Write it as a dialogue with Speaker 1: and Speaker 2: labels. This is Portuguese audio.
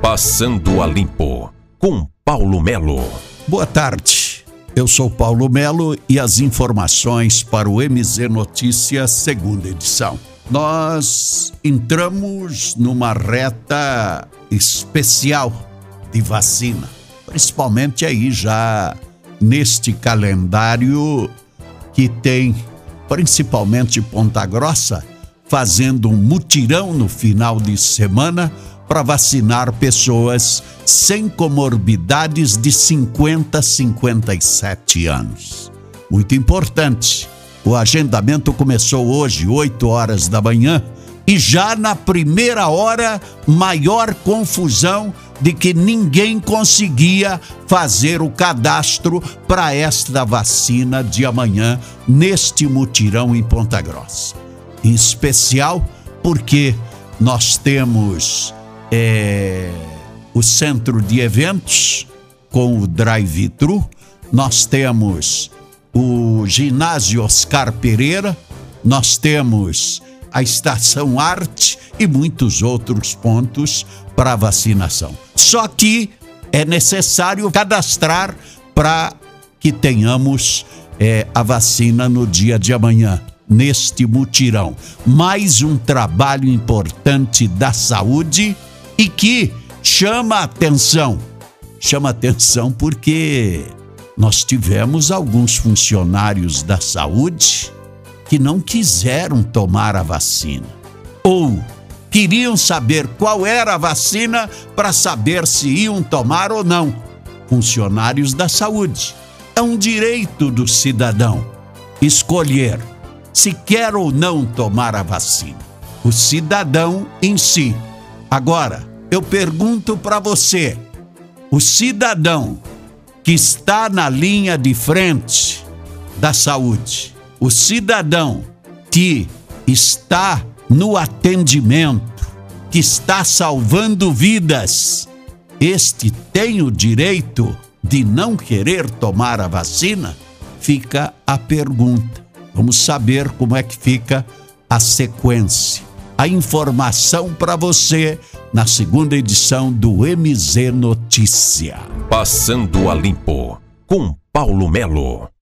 Speaker 1: Passando a Limpo, com Paulo Melo.
Speaker 2: Boa tarde. Eu sou Paulo Melo e as informações para o MZ Notícias, segunda edição. Nós entramos numa reta especial de vacina, principalmente aí já neste calendário que tem principalmente Ponta Grossa fazendo um mutirão no final de semana para vacinar pessoas sem comorbidades de 50 a 57 anos. Muito importante. O agendamento começou hoje, 8 horas da manhã, e já na primeira hora, maior confusão de que ninguém conseguia fazer o cadastro para esta vacina de amanhã neste mutirão em Ponta Grossa. Em especial porque nós temos é, o centro de eventos com o drive-thru, nós temos o ginásio Oscar Pereira, nós temos a Estação Arte e muitos outros pontos para vacinação. Só que é necessário cadastrar para que tenhamos é, a vacina no dia de amanhã, neste mutirão. Mais um trabalho importante da saúde e que chama atenção. Chama atenção porque nós tivemos alguns funcionários da saúde que não quiseram tomar a vacina ou queriam saber qual era a vacina para saber se iam tomar ou não. Funcionários da saúde. É um direito do cidadão escolher se quer ou não tomar a vacina. O cidadão em si. Agora, eu pergunto para você: o cidadão que está na linha de frente da saúde, o cidadão que está no atendimento, que está salvando vidas, este tem o direito de não querer tomar a vacina? Fica a pergunta. Vamos saber como é que fica a sequência. A informação para você na segunda edição do MZ Notícia.
Speaker 1: Passando a Limpo, com Paulo Melo.